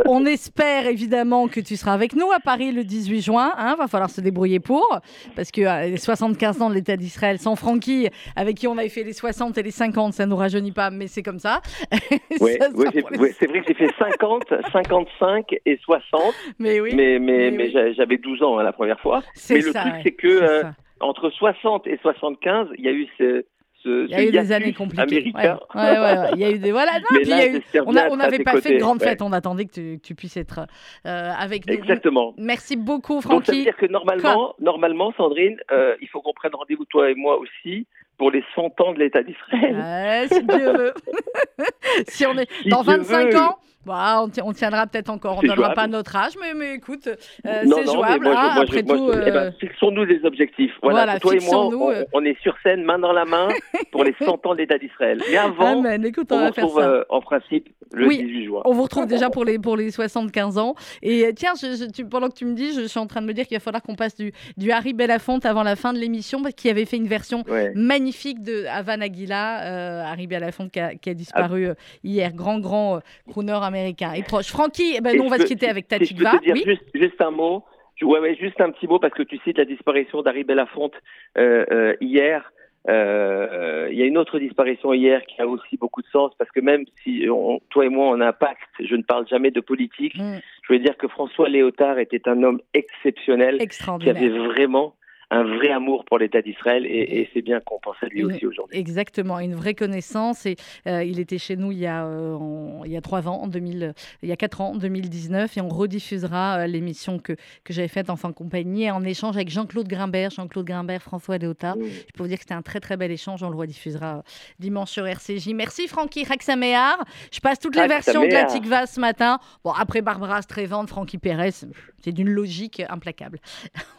on espère évidemment que tu seras avec nous à Paris le 18 juin. Hein, va falloir se débrouiller pour, parce que euh, les 75 ans de l'État d'Israël sans Francky, avec qui on avait fait les 60 et les 50, ça nous rajeunit pas, mais c'est comme ça. Oui, c'est vrai que j'ai fait 50, 55 et 60. Mais oui. Mais, mais, mais, j'avais 12 ans hein, la première fois. Mais le truc, c'est que euh, entre 60 et 75, il y a eu ce, ce, il y a eu des années compliquées. Ouais, ouais, il y a eu des voilà. Non, on n'avait pas fait de grande fête. On attendait que tu, tu puisses être euh, avec nous. Exactement. Merci beaucoup, Francky. Donc ça veut dire que normalement, normalement, Sandrine, euh, il faut qu'on prenne rendez-vous toi et moi aussi pour les 100 ans de l'État d'Israël. si Dieu veut. si on est dans 25 ans. Bah, on, tiendra peut-être encore, on ne donnera pas notre âge, mais, mais écoute, euh, c'est jouable. Après tout, euh... eh ben, fixons-nous des objectifs. Voilà, toi et moi, on, euh. on, est sur scène, main dans la main, pour les 100 ans de l'État d'Israël. Mais avant, écoute, on, on retrouve euh, en principe le oui, 18 juin. On vous retrouve déjà pour les, pour les 75 ans. Et tiens, je, tu, pendant que tu me dis, je, suis en train de me dire qu'il va falloir qu'on passe du, du Harry Belafonte avant la fin de l'émission, qui avait fait une version magnifique de Havana Aguila, Harry Belafonte qui a, qui a disparu ah. hier, grand, grand crooner américain et proche. Francky, eh ben, nous, on va se quitter avec Tatikva. Si oui juste, juste, un mot. Ouais, juste un petit mot parce que tu cites la disparition d'Harry Belafonte euh, euh, hier. Euh, il y a une autre disparition hier qui a aussi beaucoup de sens parce que même si on, toi et moi on a un pacte, je ne parle jamais de politique. Mm. Je veux dire que François Léotard était un homme exceptionnel qui avait vraiment un vrai amour pour l'État d'Israël et, et c'est bien qu'on pense à lui aussi aujourd'hui. Exactement, une vraie connaissance. Et euh, il était chez nous il y a euh, il y a trois ans, en 2000, il y a quatre ans, en 2019, et on rediffusera euh, l'émission que que j'avais faite en fin de compagnie en échange avec Jean-Claude Grimbert, Jean-Claude Grimbert, François Léotard. Je peux vous dire que c'était un très très bel échange. On le rediffusera dimanche sur RCJ. Merci Francky Raxaméar. Je passe toutes les versions de la Tikva ce matin. Bon après Barbara Strévande, Francky Pérez, c'est d'une logique implacable.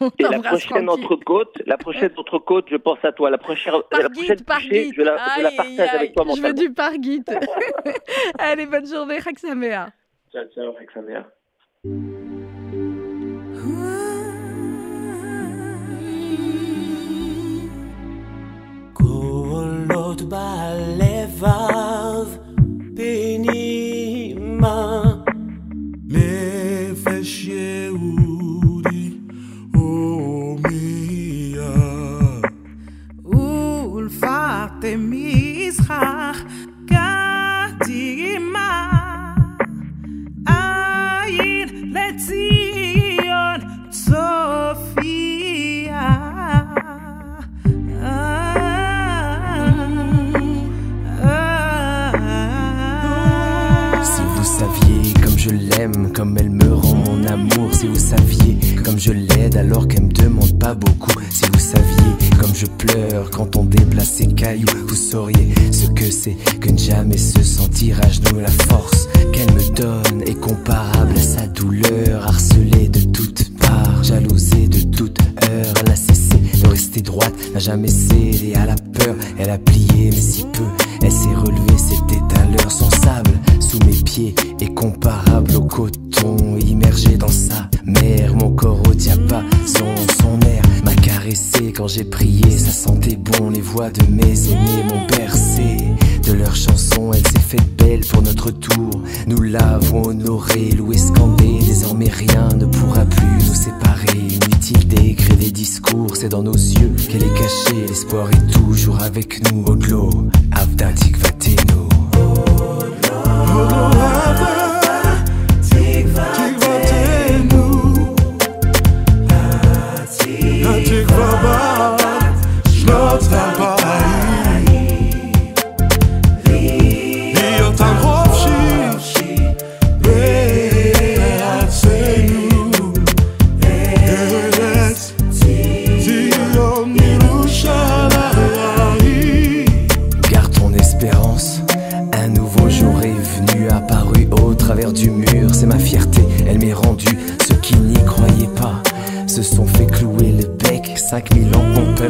et la prochaine côte, la prochaine autre côte, je pense à toi. La prochaine, par la prochaine par je, la, je la partage aïe, avec toi, mon Je veux du par Allez, bonne journée, Raksamea. Ciao, ciao, Raksamea. קולות בלבב פנימה נפש יהודי warte mis khach gati ma ein letzi je l'aime, comme elle me rend mon amour, si vous saviez comme je l'aide alors qu'elle me demande pas beaucoup, si vous saviez comme je pleure quand on déplace ses cailloux, vous sauriez ce que c'est que ne jamais se sentir à genoux. La force qu'elle me donne est comparable à sa douleur, harcelée de toutes parts, jalousée de toute heure. N'a de rester droite, n'a jamais cédé à la peur. Elle a plié, mais si peu, elle s'est relevée, c'était à l'heure. Son sable sous mes pieds est comparable au coton immergé dans sa mer. Mon corps retient pas son, son air, m'a caressé quand j'ai prié. Ça sentait bon, les voix de mes aînés m'ont bercé. De leurs chansons, elle s'est faite belle pour notre tour. Nous l'avons honoré, loué, scandé. Désormais rien ne pourra plus nous séparer. Inutile d'écrire des discours c'est dans nos yeux qu'elle est cachée. L'espoir est toujours avec nous. Odlo, Avdatik Vateno.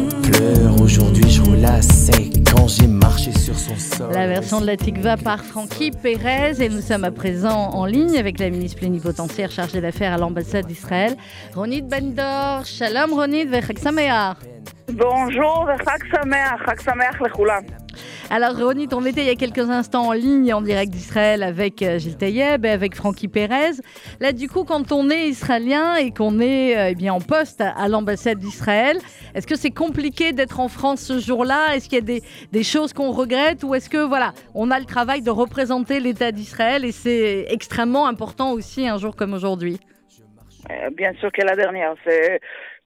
pleure. Aujourd'hui, je roule à quand j'ai marché sur son sol. La version de la TICVA par Francky Pérez. Et nous sommes à présent en ligne avec la ministre plénipotentiaire chargée d'affaires à l'ambassade d'Israël, Ronit Bandor. Shalom Ronit, Vechak Bonjour, Vechak Sameach, Chak Sameach alors Ronit, on était il y a quelques instants en ligne en direct d'Israël avec euh, Gilles Taïeb et avec Francky Pérez. Là du coup, quand on est israélien et qu'on est euh, eh bien, en poste à, à l'ambassade d'Israël, est-ce que c'est compliqué d'être en France ce jour-là? Est-ce qu'il y a des, des choses qu'on regrette? Ou est-ce que voilà, on a le travail de représenter l'État d'Israël et c'est extrêmement important aussi un jour comme aujourd'hui? Euh, Bien sûr que la dernière, c'est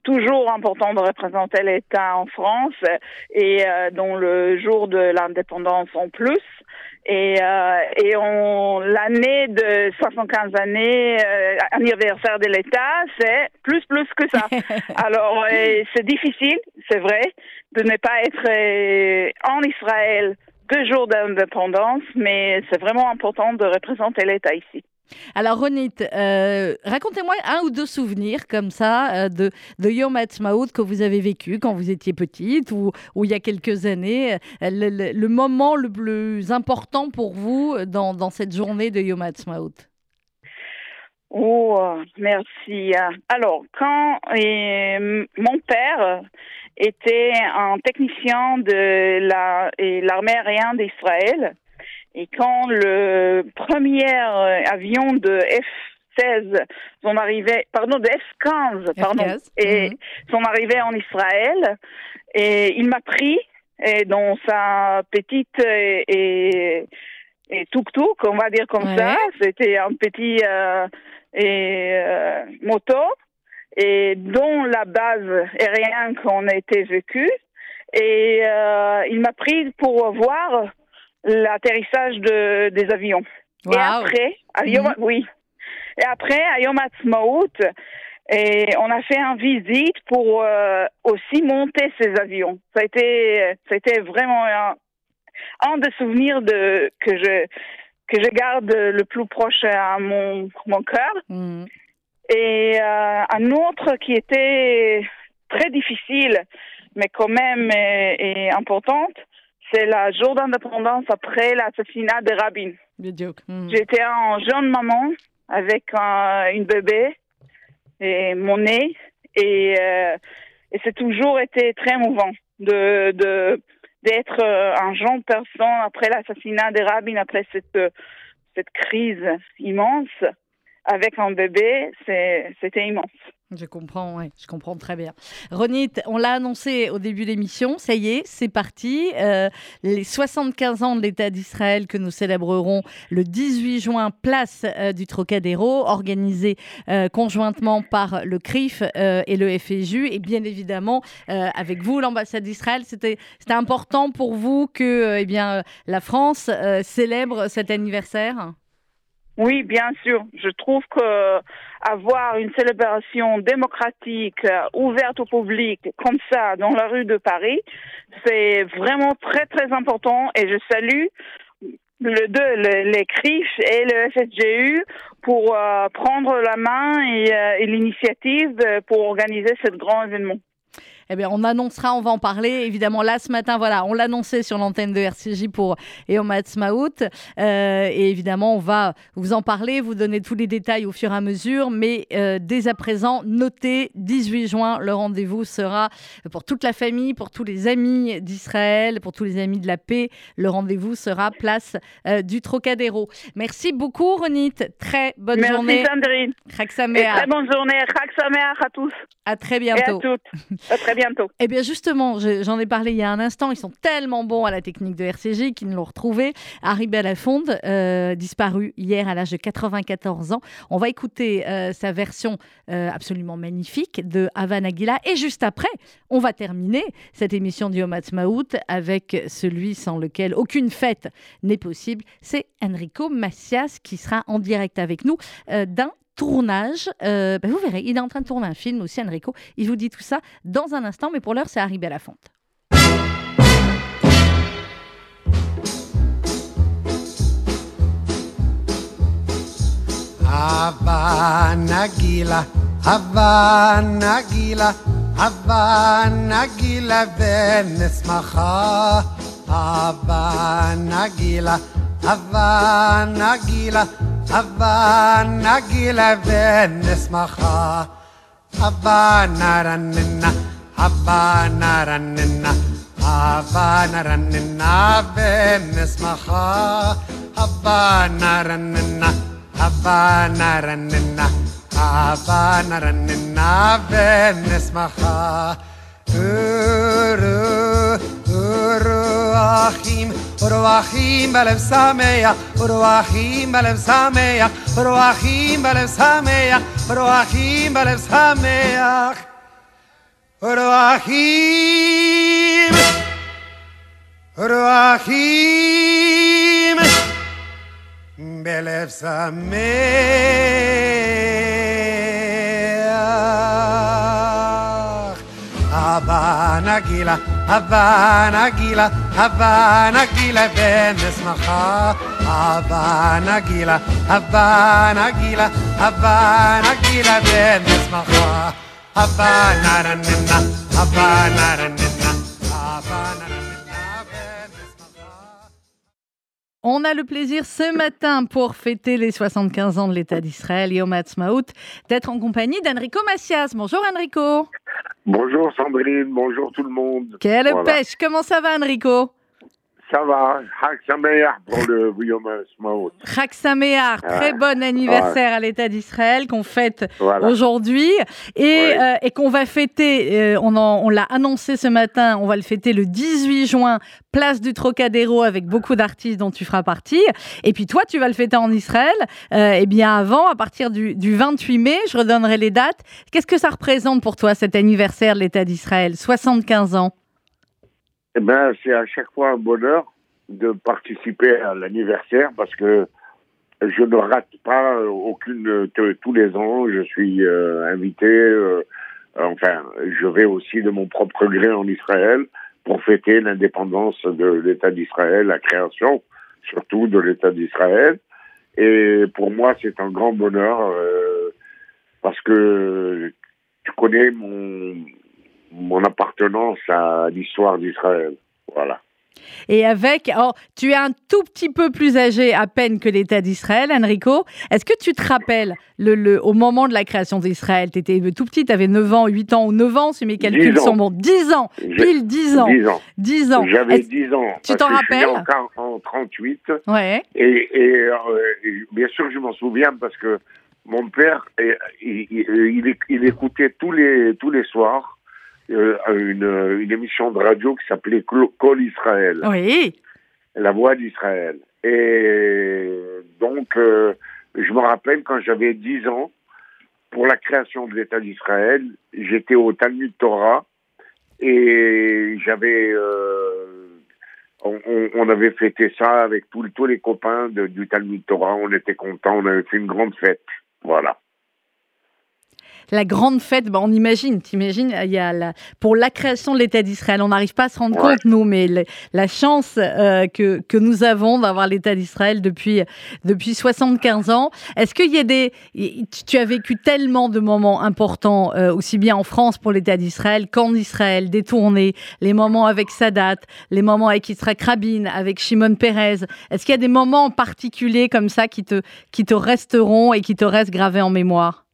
toujours important de représenter l'État en France et euh, dont le jour de l'indépendance en plus. Et, euh, et on l'année de 75 années euh, anniversaire de l'État, c'est plus plus que ça. Alors euh, c'est difficile, c'est vrai, de ne pas être euh, en Israël deux jours d'indépendance, mais c'est vraiment important de représenter l'État ici. Alors Ronit, euh, racontez-moi un ou deux souvenirs comme ça euh, de, de Yom Ha'atzmaut que vous avez vécu quand vous étiez petite ou, il y a quelques années. euh, Le, moment le plus important pour vous dans, cette journée de Yom Ha'atzmaut? Oh, merci. Alors, quand mon père était un technicien de la l'armée aérienne d'Israël, et quand le premier euh, avion de F-16 son arrivée, pardon, de F-15, pardon, F-15, et mhm. son arrivée en Israël, et il m'a pris et dans sa petite et, et, et tuk-tuk, on va dire comme Ouais. ça. C'était un petit euh, et, euh, moto et dont la base aérienne qu'on a été vécu. Et euh, il m'a pris pour voir l'atterrissage de, des avions. Et après, à Yom, Mhm. oui. Et après, à Yom et on a fait une visite pour euh, aussi monter ces avions. Ça a été, ça a été vraiment un, un des souvenirs de, que je que je garde le plus proche à mon, mon cœur. Mhm. Et euh, un autre qui était très difficile, mais quand même est, est importante, c'est la jour d'indépendance après l'assassinat de Rabin. Mhm. J'étais en jeune maman avec un, une bébé et mon nez et, euh, et c'est toujours été très émouvant de de d'être euh, un jeune personne après l'assassinat de Rabin après cette cette crise immense avec un bébé c'est c'était immense. Je comprends, ouais, je comprends très bien. Ronit, on l'a annoncé au début de l'émission, ça y est, c'est parti. Euh, les 75 ans de l'État d'Israël que nous célébrerons le 18 juin, place euh, du Trocadéro, organisé euh, conjointement par le CRIF euh, et le FSU, et bien évidemment avec vous, l'ambassade d'Israël. C'était important pour vous que eh bien, la France célèbre cet anniversaire? Oui, bien sûr. Je trouve que avoir une célébration démocratique, euh, ouverte au public, comme ça, dans la rue de Paris, c'est vraiment très, très important et je salue le deux, le- les CRIF et le FSGU pour euh, prendre la main et, euh, et l'initiative euh, pour organiser ce grand événement. Eh bien, on annoncera, on va en parler. Évidemment, là, ce matin, voilà, on l'annonçait sur l'antenne de RCJ pour Eom Hatzmaout. Euh, et évidemment, on va vous en parler, vous donner tous les détails au fur et à mesure. Mais euh, dès à présent, notez 18 juin, le rendez-vous sera pour toute la famille, pour tous les amis d'Israël, pour tous les amis de la paix. Le rendez-vous sera place euh, du Trocadéro. Merci beaucoup, Ronit. Très bonne Merci, journée. Sandrine. Et Sameach. très bonne journée. Chag à tous À très et bientôt. à toutes. À très bientôt. Eh bien justement, je- j'en ai parlé il y a un instant, ils sont tellement bons à la technique de RCJ qu'ils l'ont retrouvé. Harry Belafonde, euh, disparu hier à l'âge de 94 ans. On va écouter euh, sa version euh, absolument magnifique de Havana Aguila. Et juste après, on va terminer cette émission du Yom Ha'atzmaut avec celui sans lequel aucune fête n'est possible. C'est Enrico Macias qui sera en direct avec nous d'un tournage. Euh, ben, vous verrez, il est en train de tourner un film aussi, Enrico. Il vous dit tout ça dans un instant, mais pour l'heure, c'est Harry Belafonte. Havana Gila, Havana Gila, Havana Gila ונשמחה. Havana Gila, Havana Gila, Abba nagila venismacha. Abba naranina. Abba naranina. Abba naranina venismacha. Abba naranina. Abba Uruachim, Uruachim Belev Sameach, Uruachim Belev Sameach, Uruachim Belev Sameach, Uruachim Belev Sameach, Uruachim, Uruachim Belev Sameach. On a le plaisir ce matin pour fêter les 75 ans de l'État d'Israël, Yom Ha'atzmaut, d'être en compagnie d'Enrico Macias. Bonjour Enrico. Bonjour Sandrine, bonjour tout le monde. Quelle Voilà. pêche Comment ça va Enrico? Ça va, Sameach pour le Yom Ha'atzmaut. Chag très bon anniversaire à l'État d'Israël qu'on fête Voilà. aujourd'hui et, Ouais. euh, et qu'on va fêter, euh, on, l'a annoncé ce matin, on va le fêter le 18 juin, place du Trocadéro avec beaucoup d'artistes dont tu feras partie. Et puis toi, tu vas le fêter en Israël. Euh, et bien avant, à partir du, du 28 mai, je redonnerai les dates. Qu'est-ce que ça représente pour toi cet anniversaire de l'État d'Israël? 75 ans? Eh ben, c'est à chaque fois un bonheur de participer à l'anniversaire parce que je ne rate pas aucune. tous les ans, je suis euh, invité. euh, enfin, je vais aussi de mon propre gré en Israël pour fêter l'indépendance de l'État d'Israël, la création surtout de l'État d'Israël. Et pour moi, c'est un grand bonheur euh, parce que tu connais mon mon appartenance à l'histoire d'Israël. Voilà. Et avec, oh, tu es un tout petit peu plus âgé à peine que l'État d'Israël, Enrico. Est-ce que tu te rappelles, le, le- au moment de la création d'Israël, tu étais tout petit, tu avais 9 ans, 8 ans ou 9 ans, si mes calculs 10 ans. sont bons. 10 ans, pile 10 ans. 10 ans. 10 ans. J'avais Est-ce- 10 ans. tu t'en rappelles en, en 38. Ouais. Et, et, euh, et bien sûr, je m'en souviens parce que mon père, il, il, il il écoutait tous les, tous les soirs euh, une, une émission de radio qui s'appelait Call Israël. Oui. La voix d'Israël. Et donc, euh, je me rappelle quand j'avais 10 ans, pour la création de l'État d'Israël, j'étais au Talmud Torah et j'avais, euh, on, on- avait fêté ça avec tous tous les copains de- du Talmud Torah. On était contents, on avait fait une grande fête. Voilà. La grande fête. Ben, on imagine, t'imagines, il y a la, pour la création de l'État d'Israël. On n'arrive pas à se rendre compte, nous, mais la chance euh, que, que nous avons d'avoir l'État d'Israël depuis, depuis 75 ans. Est-ce qu'il y a des. Tu as vécu tellement de moments importants, euh, aussi bien en France pour l'État d'Israël qu'en Israël, des tournées, les moments avec Sadat, les moments avec Yitzhak Rabin, avec Shimon Peres. Est-ce qu'il y a des moments en particulier comme ça qui te, qui te resteront et qui te restent gravés en mémoire?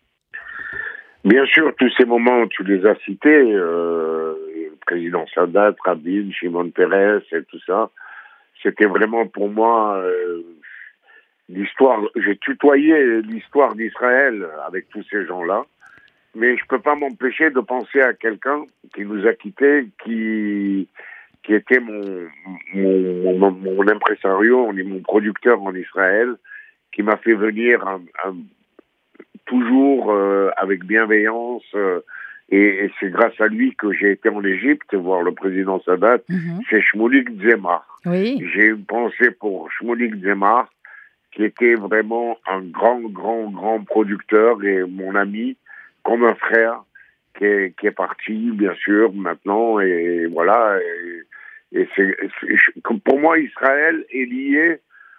Bien sûr, tous ces moments, tu les as cités, euh, président Sadat, Rabin, Shimon Peres et tout ça. C'était vraiment pour moi euh, l'histoire. J'ai tutoyé l'histoire d'Israël avec tous ces gens-là, mais je peux pas m'empêcher de penser à quelqu'un qui nous a quittés, qui qui était mon mon, mon, mon impresario, mon producteur en Israël, qui m'a fait venir un, un, toujours euh, avec bienveillance. Euh, et, et c'est grâce à lui que j'ai été en Égypte voir le président Sadat. Mhm. C'est Shmoulik Zemar. Oui. J'ai une pensée pour Shmoulik Zemar, qui était vraiment un grand, grand, grand producteur et mon ami, comme un frère, qui est, qui est parti, bien sûr, maintenant. Et voilà. Et, et c'est, pour moi, Israël est lié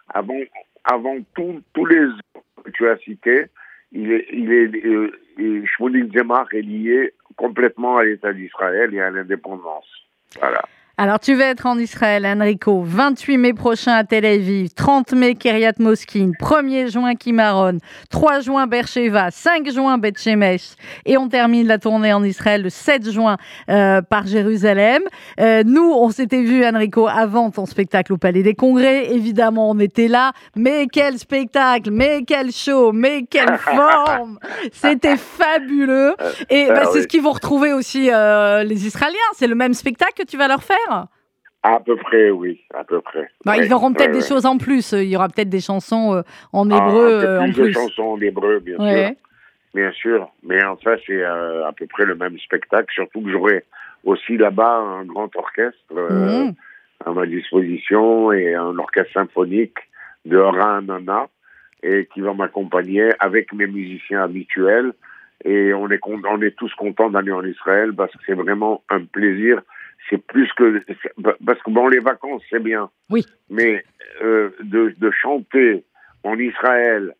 avant, avant tout- tous les autres que tu as cités. Il est, il est, euh, et Shmoulik Zemar est lié complètement à l'État d'Israël et à l'indépendance. Voilà. Alors, tu vas être en Israël, Enrico, 28 mai prochain à Tel Aviv, 30 mai Kiryat Moskin, 1er juin Kimaron, 3 juin Beersheba, 5 juin Beth Shemesh, et on termine la tournée en Israël le 7 juin euh, par Jérusalem. Euh, nous, on s'était vu, Enrico, avant ton spectacle au Palais des Congrès. Évidemment, on était là. Mais quel spectacle, mais quel show, mais quelle forme C'était fabuleux. Et Ah bah, c'est ce qu'ils vont retrouver aussi euh, les Israéliens. C'est le même spectacle que tu vas leur faire? À peu près, oui, à peu près. Bah, Ouais, ils verront peut-être ouais, des ouais. choses en plus. Il y aura peut-être des chansons euh, en Ah, hébreu un peu euh, en plus plus. de chansons en hébreu, bien sûr. Bien sûr. Mais enfin, c'est euh, à peu près le même spectacle, surtout que j'aurai aussi là-bas un grand orchestre euh, Mhm. à ma disposition et un orchestre symphonique de Ra Nana et qui va m'accompagner avec mes musiciens habituels. Et on est, on est tous contents d'aller en Israël parce que c'est vraiment un plaisir. C'est plus que parce que bon, les vacances c'est bien. Oui. Mais euh, de, de chanter en Israël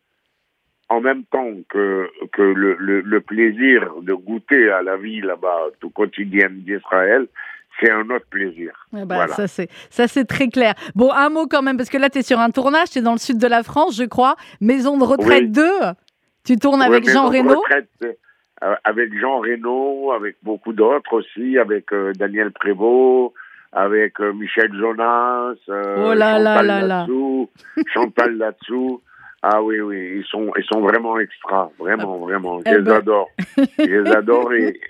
en même temps que, que le, le, le plaisir de goûter à la vie là-bas, tout quotidienne d'Israël, c'est un autre plaisir. Eh ben, Voilà. Ça, c'est, ça, c'est très clair. Bon, un mot quand même, parce que là, tu es sur un tournage, tu es dans le sud de la France, je crois. Maison de retraite Oui. 2. Tu tournes avec Jean Reno. Euh, avec Jean Reno, avec beaucoup d'autres aussi, avec euh, Daniel Prévost, avec euh, Michel Jonas, euh, Oh là Chantal là là. Latsou, Chantal Latsou. Ah oui, oui, ils sont, ils sont vraiment extra, vraiment, vraiment. Je Eh les ben. adore. Je les adore et,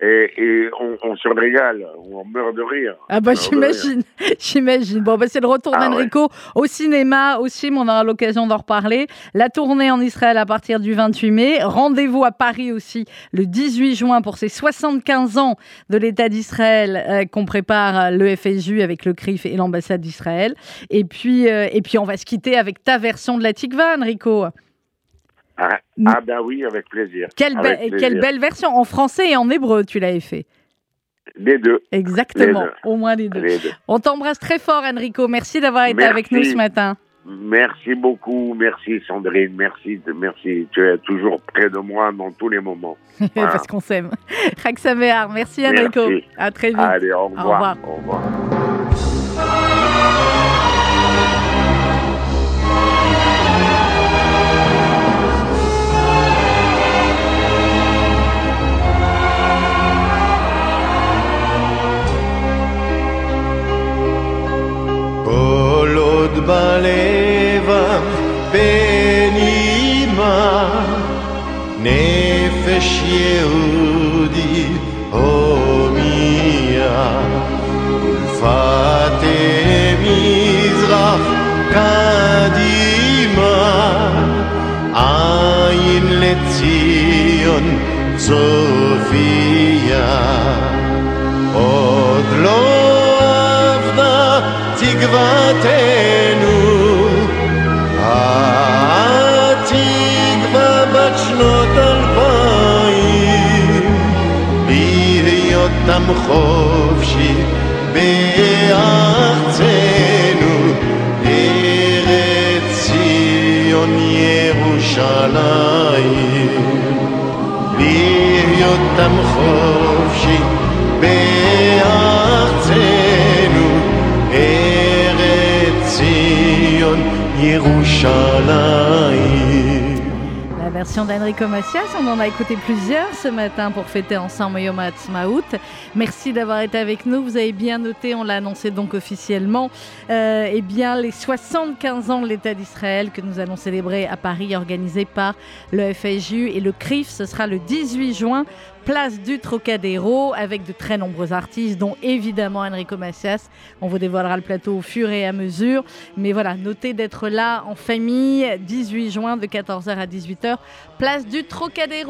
et, et on, on se régale, on meurt de rire. Ah bah j'imagine, j'imagine. Bon bah c'est le retour Ah d'Enrico au cinéma aussi, mais on aura l'occasion d'en reparler. La tournée en Israël à partir du 28 mai. Rendez-vous à Paris aussi le 18 juin pour ces 75 ans de l'État d'Israël euh, qu'on prépare euh, le FSU avec le CRIF et l'ambassade d'Israël. Et puis euh, et puis on va se quitter avec ta version de la Tikva, Enrico. Ah, ah ben oui, avec plaisir. Quelle, be- Avec plaisir. quelle belle version en français et en hébreu tu l'avais fait. Les deux. Exactement, Les deux. au moins les deux. Les deux. On t'embrasse très fort, Enrico. Merci d'avoir été Merci. avec nous ce matin. Merci beaucoup, merci Sandrine, merci, merci. Tu es toujours près de moi dans tous les moments. Voilà. Parce qu'on s'aime. Chag Samear. Merci, Enrico. Merci. À très vite. Allez, au revoir. revoir. Au revoir. עוד בלבם בנימה נפש יהודי הומיה ולפתי מזרח קדימה עין לציון צופיה עוד לא אבדה תקוותנו, חופשי בארצנו, ארץ ציון ירושלים. בהיותם חופשי בארצנו, ארץ ציון ירושלים. D'Enrico Macias, on en a écouté plusieurs ce matin pour fêter ensemble Yom Ha'atzmaut. Merci d'avoir été avec nous. Vous avez bien noté, on l'a annoncé donc officiellement, euh, eh bien les 75 ans de l'État d'Israël que nous allons célébrer à Paris, organisé par le FSJU et le CRIF. Ce sera le 18 juin place du Trocadéro avec de très nombreux artistes, dont évidemment Enrico Macias. On vous dévoilera le plateau au fur et à mesure. Mais voilà, notez d'être là en famille, 18 juin de 14h à 18h, place du Trocadéro.